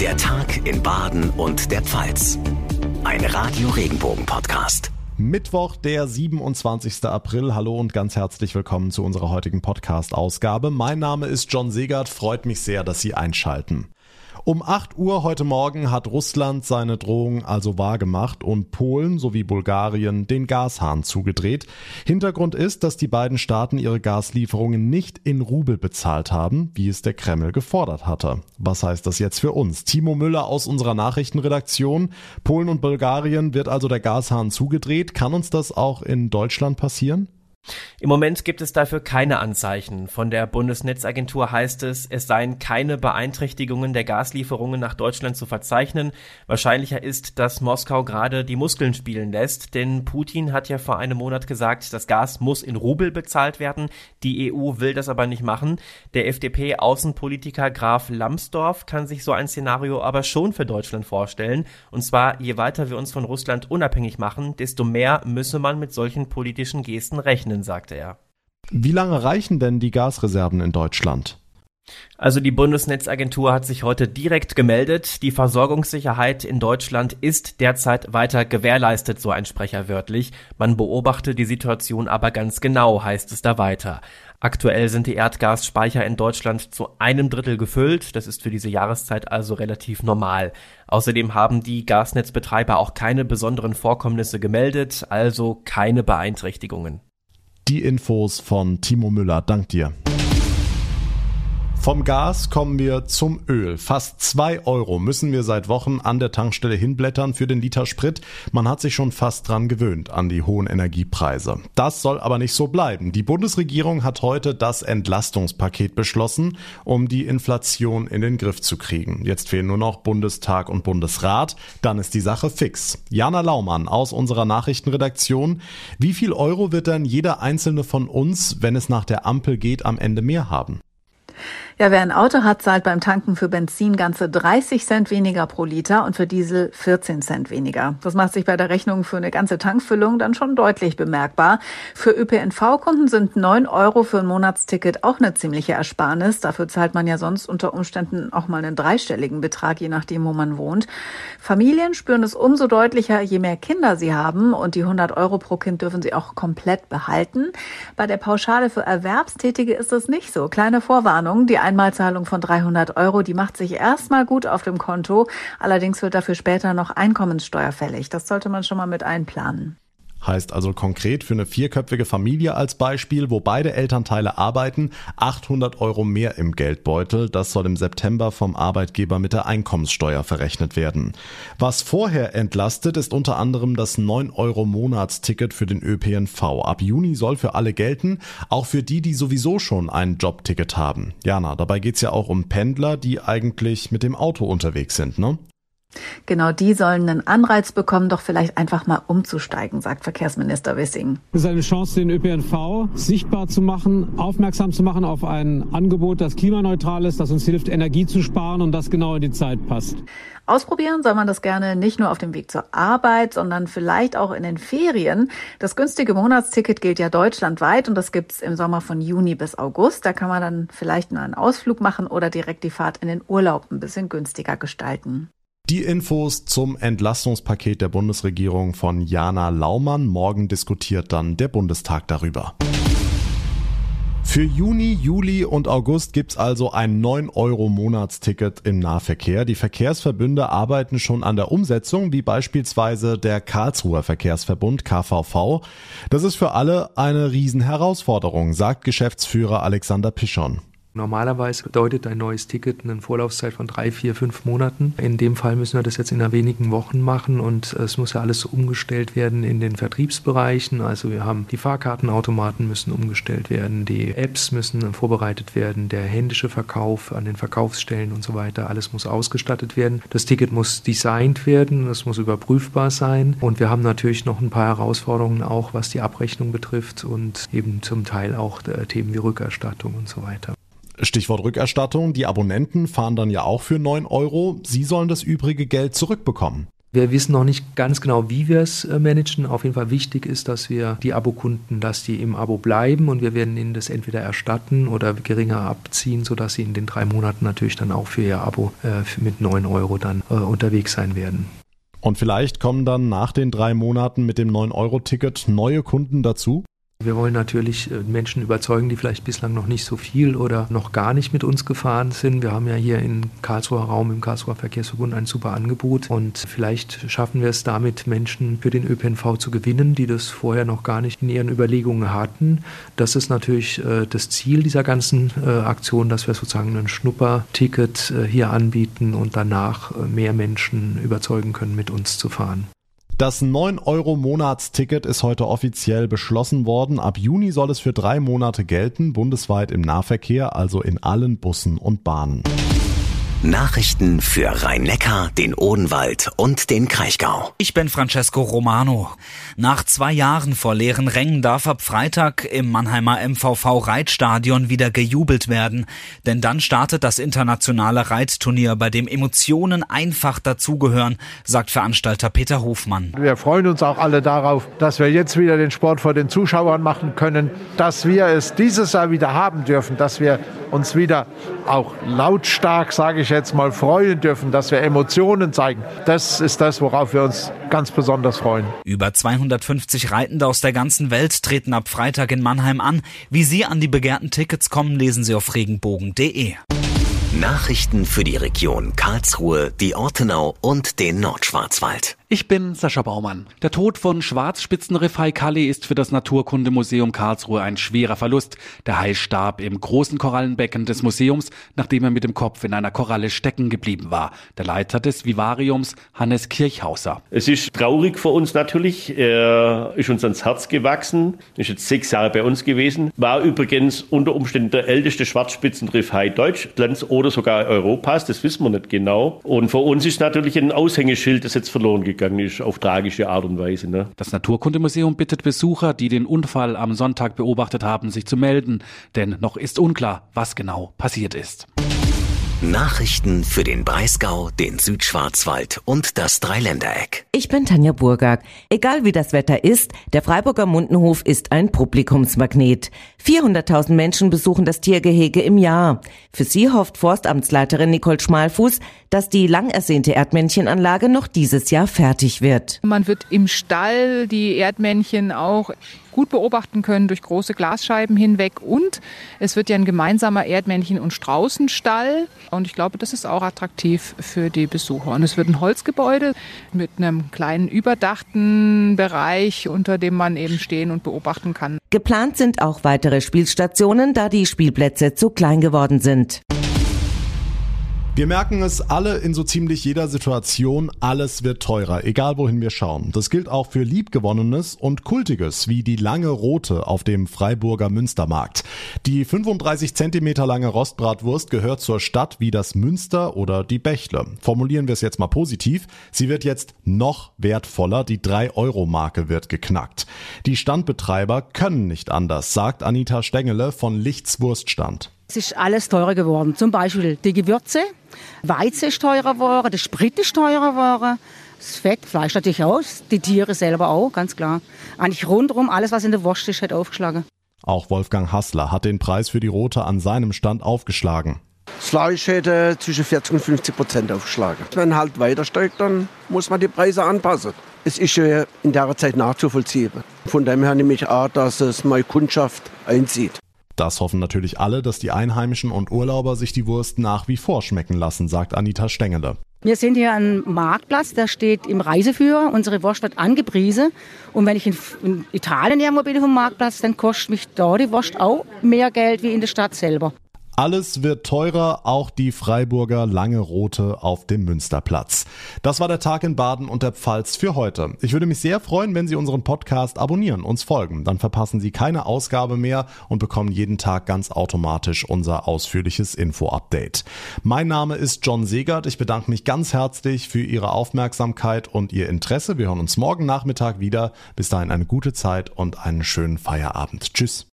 Der Tag in Baden und der Pfalz. Ein Radio Regenbogen Podcast. Mittwoch, der 27. April. Hallo und ganz herzlich willkommen zu unserer heutigen Podcast-Ausgabe. Mein Name ist John Segert. Freut mich sehr, dass Sie einschalten. Um 8 Uhr heute Morgen hat Russland seine Drohung also wahrgemacht und Polen sowie Bulgarien den Gashahn zugedreht. Hintergrund ist, dass die beiden Staaten ihre Gaslieferungen nicht in Rubel bezahlt haben, wie es der Kreml gefordert hatte. Was heißt das jetzt für uns? Timo Müller aus unserer Nachrichtenredaktion. Polen und Bulgarien wird also der Gashahn zugedreht. Kann uns das auch in Deutschland passieren? Im Moment gibt es dafür keine Anzeichen. Von der Bundesnetzagentur heißt es, es seien keine Beeinträchtigungen der Gaslieferungen nach Deutschland zu verzeichnen. Wahrscheinlicher ist, dass Moskau gerade die Muskeln spielen lässt, denn Putin hat ja vor einem Monat gesagt, das Gas muss in Rubel bezahlt werden. Die EU will das aber nicht machen. Der FDP-Außenpolitiker Graf Lambsdorff kann sich so ein Szenario aber schon für Deutschland vorstellen. Und zwar, je weiter wir uns von Russland unabhängig machen, desto mehr müsse man mit solchen politischen Gesten rechnen rechnen, sagte er. Wie lange reichen denn die Gasreserven in Deutschland? Also die Bundesnetzagentur hat sich heute direkt gemeldet. Die Versorgungssicherheit in Deutschland ist derzeit weiter gewährleistet, so ein Sprecher wörtlich. Man beobachte die Situation aber ganz genau, heißt es da weiter. Aktuell sind die Erdgasspeicher in Deutschland zu einem Drittel gefüllt. Das ist für diese Jahreszeit also relativ normal. Außerdem haben die Gasnetzbetreiber auch keine besonderen Vorkommnisse gemeldet, also keine Beeinträchtigungen. Die Infos von Timo Müller. Dank dir. Vom Gas kommen wir zum Öl. Fast zwei Euro müssen wir seit Wochen an der Tankstelle hinblättern für den Liter Sprit. Man hat sich schon fast dran gewöhnt an die hohen Energiepreise. Das soll aber nicht so bleiben. Die Bundesregierung hat heute das Entlastungspaket beschlossen, um die Inflation in den Griff zu kriegen. Jetzt fehlen nur noch Bundestag und Bundesrat. Dann ist die Sache fix. Jana Laumann aus unserer Nachrichtenredaktion. Wie viel Euro wird denn jeder einzelne von uns, wenn es nach der Ampel geht, am Ende mehr haben? Ja, wer ein Auto hat, zahlt beim Tanken für Benzin ganze 30 Cent weniger pro Liter und für Diesel 14 Cent weniger. Das macht sich bei der Rechnung für eine ganze Tankfüllung dann schon deutlich bemerkbar. Für ÖPNV-Kunden sind 9 Euro für ein Monatsticket auch eine ziemliche Ersparnis. Dafür zahlt man ja sonst unter Umständen auch mal einen dreistelligen Betrag, je nachdem, wo man wohnt. Familien spüren es umso deutlicher, je mehr Kinder sie haben und die 100 Euro pro Kind dürfen sie auch komplett behalten. Bei der Pauschale für Erwerbstätige ist das nicht so. Kleine Vorwarnung, die Einmalzahlung von 300 Euro, die macht sich erstmal gut auf dem Konto. Allerdings wird dafür später noch Einkommenssteuer fällig. Das sollte man schon mal mit einplanen. Heißt also konkret für eine vierköpfige Familie als Beispiel, wo beide Elternteile arbeiten, 800 Euro mehr im Geldbeutel. Das soll im September vom Arbeitgeber mit der Einkommenssteuer verrechnet werden. Was vorher entlastet, ist unter anderem das 9 Euro Monatsticket für den ÖPNV. Ab Juni soll für alle gelten, auch für die, die sowieso schon ein Jobticket haben. Jana, dabei geht's ja auch um Pendler, die eigentlich mit dem Auto unterwegs sind, ne? Genau die sollen einen Anreiz bekommen, doch vielleicht einfach mal umzusteigen, sagt Verkehrsminister Wissing. Es ist eine Chance, den ÖPNV sichtbar zu machen, aufmerksam zu machen auf ein Angebot, das klimaneutral ist, das uns hilft, Energie zu sparen und das genau in die Zeit passt. Ausprobieren soll man das gerne nicht nur auf dem Weg zur Arbeit, sondern vielleicht auch in den Ferien. Das günstige Monatsticket gilt ja deutschlandweit und das gibt's im Sommer von Juni bis August. Da kann man dann vielleicht nur einen Ausflug machen oder direkt die Fahrt in den Urlaub ein bisschen günstiger gestalten. Die Infos zum Entlastungspaket der Bundesregierung von Jana Laumann. Morgen diskutiert dann der Bundestag darüber. Für Juni, Juli und August gibt's also ein 9-Euro-Monatsticket im Nahverkehr. Die Verkehrsverbünde arbeiten schon an der Umsetzung, wie beispielsweise der Karlsruher Verkehrsverbund KVV. Das ist für alle eine Riesenherausforderung, sagt Geschäftsführer Alexander Pischon. Normalerweise bedeutet ein neues Ticket eine Vorlaufzeit von drei, vier, fünf Monaten. In dem Fall müssen wir das jetzt in wenigen Wochen machen und es muss ja alles umgestellt werden in den Vertriebsbereichen. Also wir haben die Fahrkartenautomaten müssen umgestellt werden, die Apps müssen vorbereitet werden, der händische Verkauf an den Verkaufsstellen und so weiter. Alles muss ausgestattet werden. Das Ticket muss designt werden, es muss überprüfbar sein und wir haben natürlich noch ein paar Herausforderungen auch, was die Abrechnung betrifft und eben zum Teil auch äh, Themen wie Rückerstattung und so weiter. Stichwort Rückerstattung. Die Abonnenten fahren dann ja auch für 9 Euro. Sie sollen das übrige Geld zurückbekommen. Wir wissen noch nicht ganz genau, wie wir es äh, managen. Auf jeden Fall wichtig ist, dass wir die Abokunden, dass die im Abo bleiben und wir werden ihnen das entweder erstatten oder geringer abziehen, sodass sie in den drei Monaten natürlich dann auch für ihr Abo äh, mit 9 Euro dann äh, unterwegs sein werden. Und vielleicht kommen dann nach den drei Monaten mit dem 9-Euro-Ticket neue Kunden dazu? Wir wollen natürlich äh, Menschen überzeugen, die vielleicht bislang noch nicht so viel oder noch gar nicht mit uns gefahren sind. Wir haben ja hier im Karlsruher Raum, im Karlsruher Verkehrsverbund ein super Angebot und vielleicht schaffen wir es damit, Menschen für den ÖPNV zu gewinnen, die das vorher noch gar nicht in ihren Überlegungen hatten. Das ist natürlich äh, das Ziel dieser ganzen äh, Aktion, dass wir sozusagen ein Schnupperticket hier anbieten und danach mehr Menschen überzeugen können, mit uns zu fahren. Das 9-Euro-Monatsticket ist heute offiziell beschlossen worden. Ab Juni soll es für drei Monate gelten, bundesweit im Nahverkehr, also in allen Bussen und Bahnen. Nachrichten für Rhein-Neckar, den Odenwald und den Kraichgau. Ich bin Francesco Romano. Nach zwei Jahren vor leeren Rängen darf ab Freitag im Mannheimer MVV Reitstadion wieder gejubelt werden. Denn dann startet das internationale Reitturnier, bei dem Emotionen einfach dazugehören, sagt Veranstalter Peter Hofmann. Wir freuen uns auch alle darauf, dass wir jetzt wieder den Sport vor den Zuschauern machen können, dass wir es dieses Jahr wieder haben dürfen, dass wir uns wieder auch lautstark, sage ich jetzt mal, freuen dürfen, dass wir Emotionen zeigen. Das ist das, worauf wir uns ganz besonders freuen. Über 250 Reitende aus der ganzen Welt treten ab Freitag in Mannheim an. Wie Sie an die begehrten Tickets kommen, lesen Sie auf regenbogen.de. Nachrichten für die Region Karlsruhe, die Ortenau und den Nordschwarzwald. Ich bin Sascha Baumann. Der Tod von Schwarzspitzenriff Kalli ist für das Naturkundemuseum Karlsruhe ein schwerer Verlust. Der Hai starb im großen Korallenbecken des Museums, nachdem er mit dem Kopf in einer Koralle stecken geblieben war. Der Leiter des Vivariums, Hannes Kirchhauser. Es ist traurig für uns natürlich. Er ist uns ans Herz gewachsen, ist jetzt sechs Jahre bei uns gewesen, war übrigens unter Umständen der älteste Schwarzspitzenriff Hai Deutschlands oder sogar Europas, das wissen wir nicht genau. Und für uns ist natürlich ein Aushängeschild, das jetzt verloren gegangen gegangen ist, auf tragische Art und Weise. Ne? Das Naturkundemuseum bittet Besucher, die den Unfall am Sonntag beobachtet haben, sich zu melden, denn noch ist unklar, was genau passiert ist. Nachrichten für den Breisgau, den Südschwarzwald und das Dreiländereck. Ich bin Tanja Burgak. Egal wie das Wetter ist, der Freiburger Mundenhof ist ein Publikumsmagnet. 400.000 Menschen besuchen das Tiergehege im Jahr. Für sie hofft Forstamtsleiterin Nicole Schmalfuß, dass die lang ersehnte Erdmännchenanlage noch dieses Jahr fertig wird. Man wird im Stall die Erdmännchen auch gut beobachten können durch große Glasscheiben hinweg. Und es wird ja ein gemeinsamer Erdmännchen- und Straußenstall. Und ich glaube, das ist auch attraktiv für die Besucher. Und es wird ein Holzgebäude mit einem kleinen überdachten Bereich, unter dem man eben stehen und beobachten kann. Geplant sind auch weitere Spielstationen, da die Spielplätze zu klein geworden sind. Wir merken es alle in so ziemlich jeder Situation, alles wird teurer, egal wohin wir schauen. Das gilt auch für Liebgewonnenes und Kultiges, wie die lange Rote auf dem Freiburger Münstermarkt. Die 35 Zentimeter lange Rostbratwurst gehört zur Stadt wie das Münster oder die Bächle. Formulieren wir es jetzt mal positiv. Sie wird jetzt noch wertvoller. Die 3-Euro-Marke wird geknackt. Die Standbetreiber können nicht anders, sagt Anita Stengele von Lichts Wurststand. Es ist alles teurer geworden. Zum Beispiel die Gewürze, Weizen ist teurer geworden, der Sprit ist teurer geworden, das Fett, Fleisch natürlich auch, die Tiere selber auch, ganz klar. Eigentlich rundherum alles, was in der Wurst ist, hat aufgeschlagen. Auch Wolfgang Hassler hat den Preis für die Rote an seinem Stand aufgeschlagen. Das Fleisch hätte zwischen 40 und 50 Prozent aufgeschlagen. Wenn halt weiter steigt, dann muss man die Preise anpassen. Es ist in der Zeit nachzuvollziehen. Von dem her nehme ich an, dass es meine Kundschaft einzieht. Das hoffen natürlich alle, dass die Einheimischen und Urlauber sich die Wurst nach wie vor schmecken lassen, sagt Anita Stengele. Wir sind hier am Marktplatz, der steht im Reiseführer. Unsere Wurst wird angepriesen. Und wenn ich in, in Italien irgendwo bin vom Marktplatz, dann kostet mich da die Wurst auch mehr Geld wie in der Stadt selber. Alles wird teurer, auch die Freiburger Lange Rote auf dem Münsterplatz. Das war der Tag in Baden und der Pfalz für heute. Ich würde mich sehr freuen, wenn Sie unseren Podcast abonnieren, uns folgen. Dann verpassen Sie keine Ausgabe mehr und bekommen jeden Tag ganz automatisch unser ausführliches Info-Update. Mein Name ist John Segert. Ich bedanke mich ganz herzlich für Ihre Aufmerksamkeit und Ihr Interesse. Wir hören uns morgen Nachmittag wieder. Bis dahin eine gute Zeit und einen schönen Feierabend. Tschüss.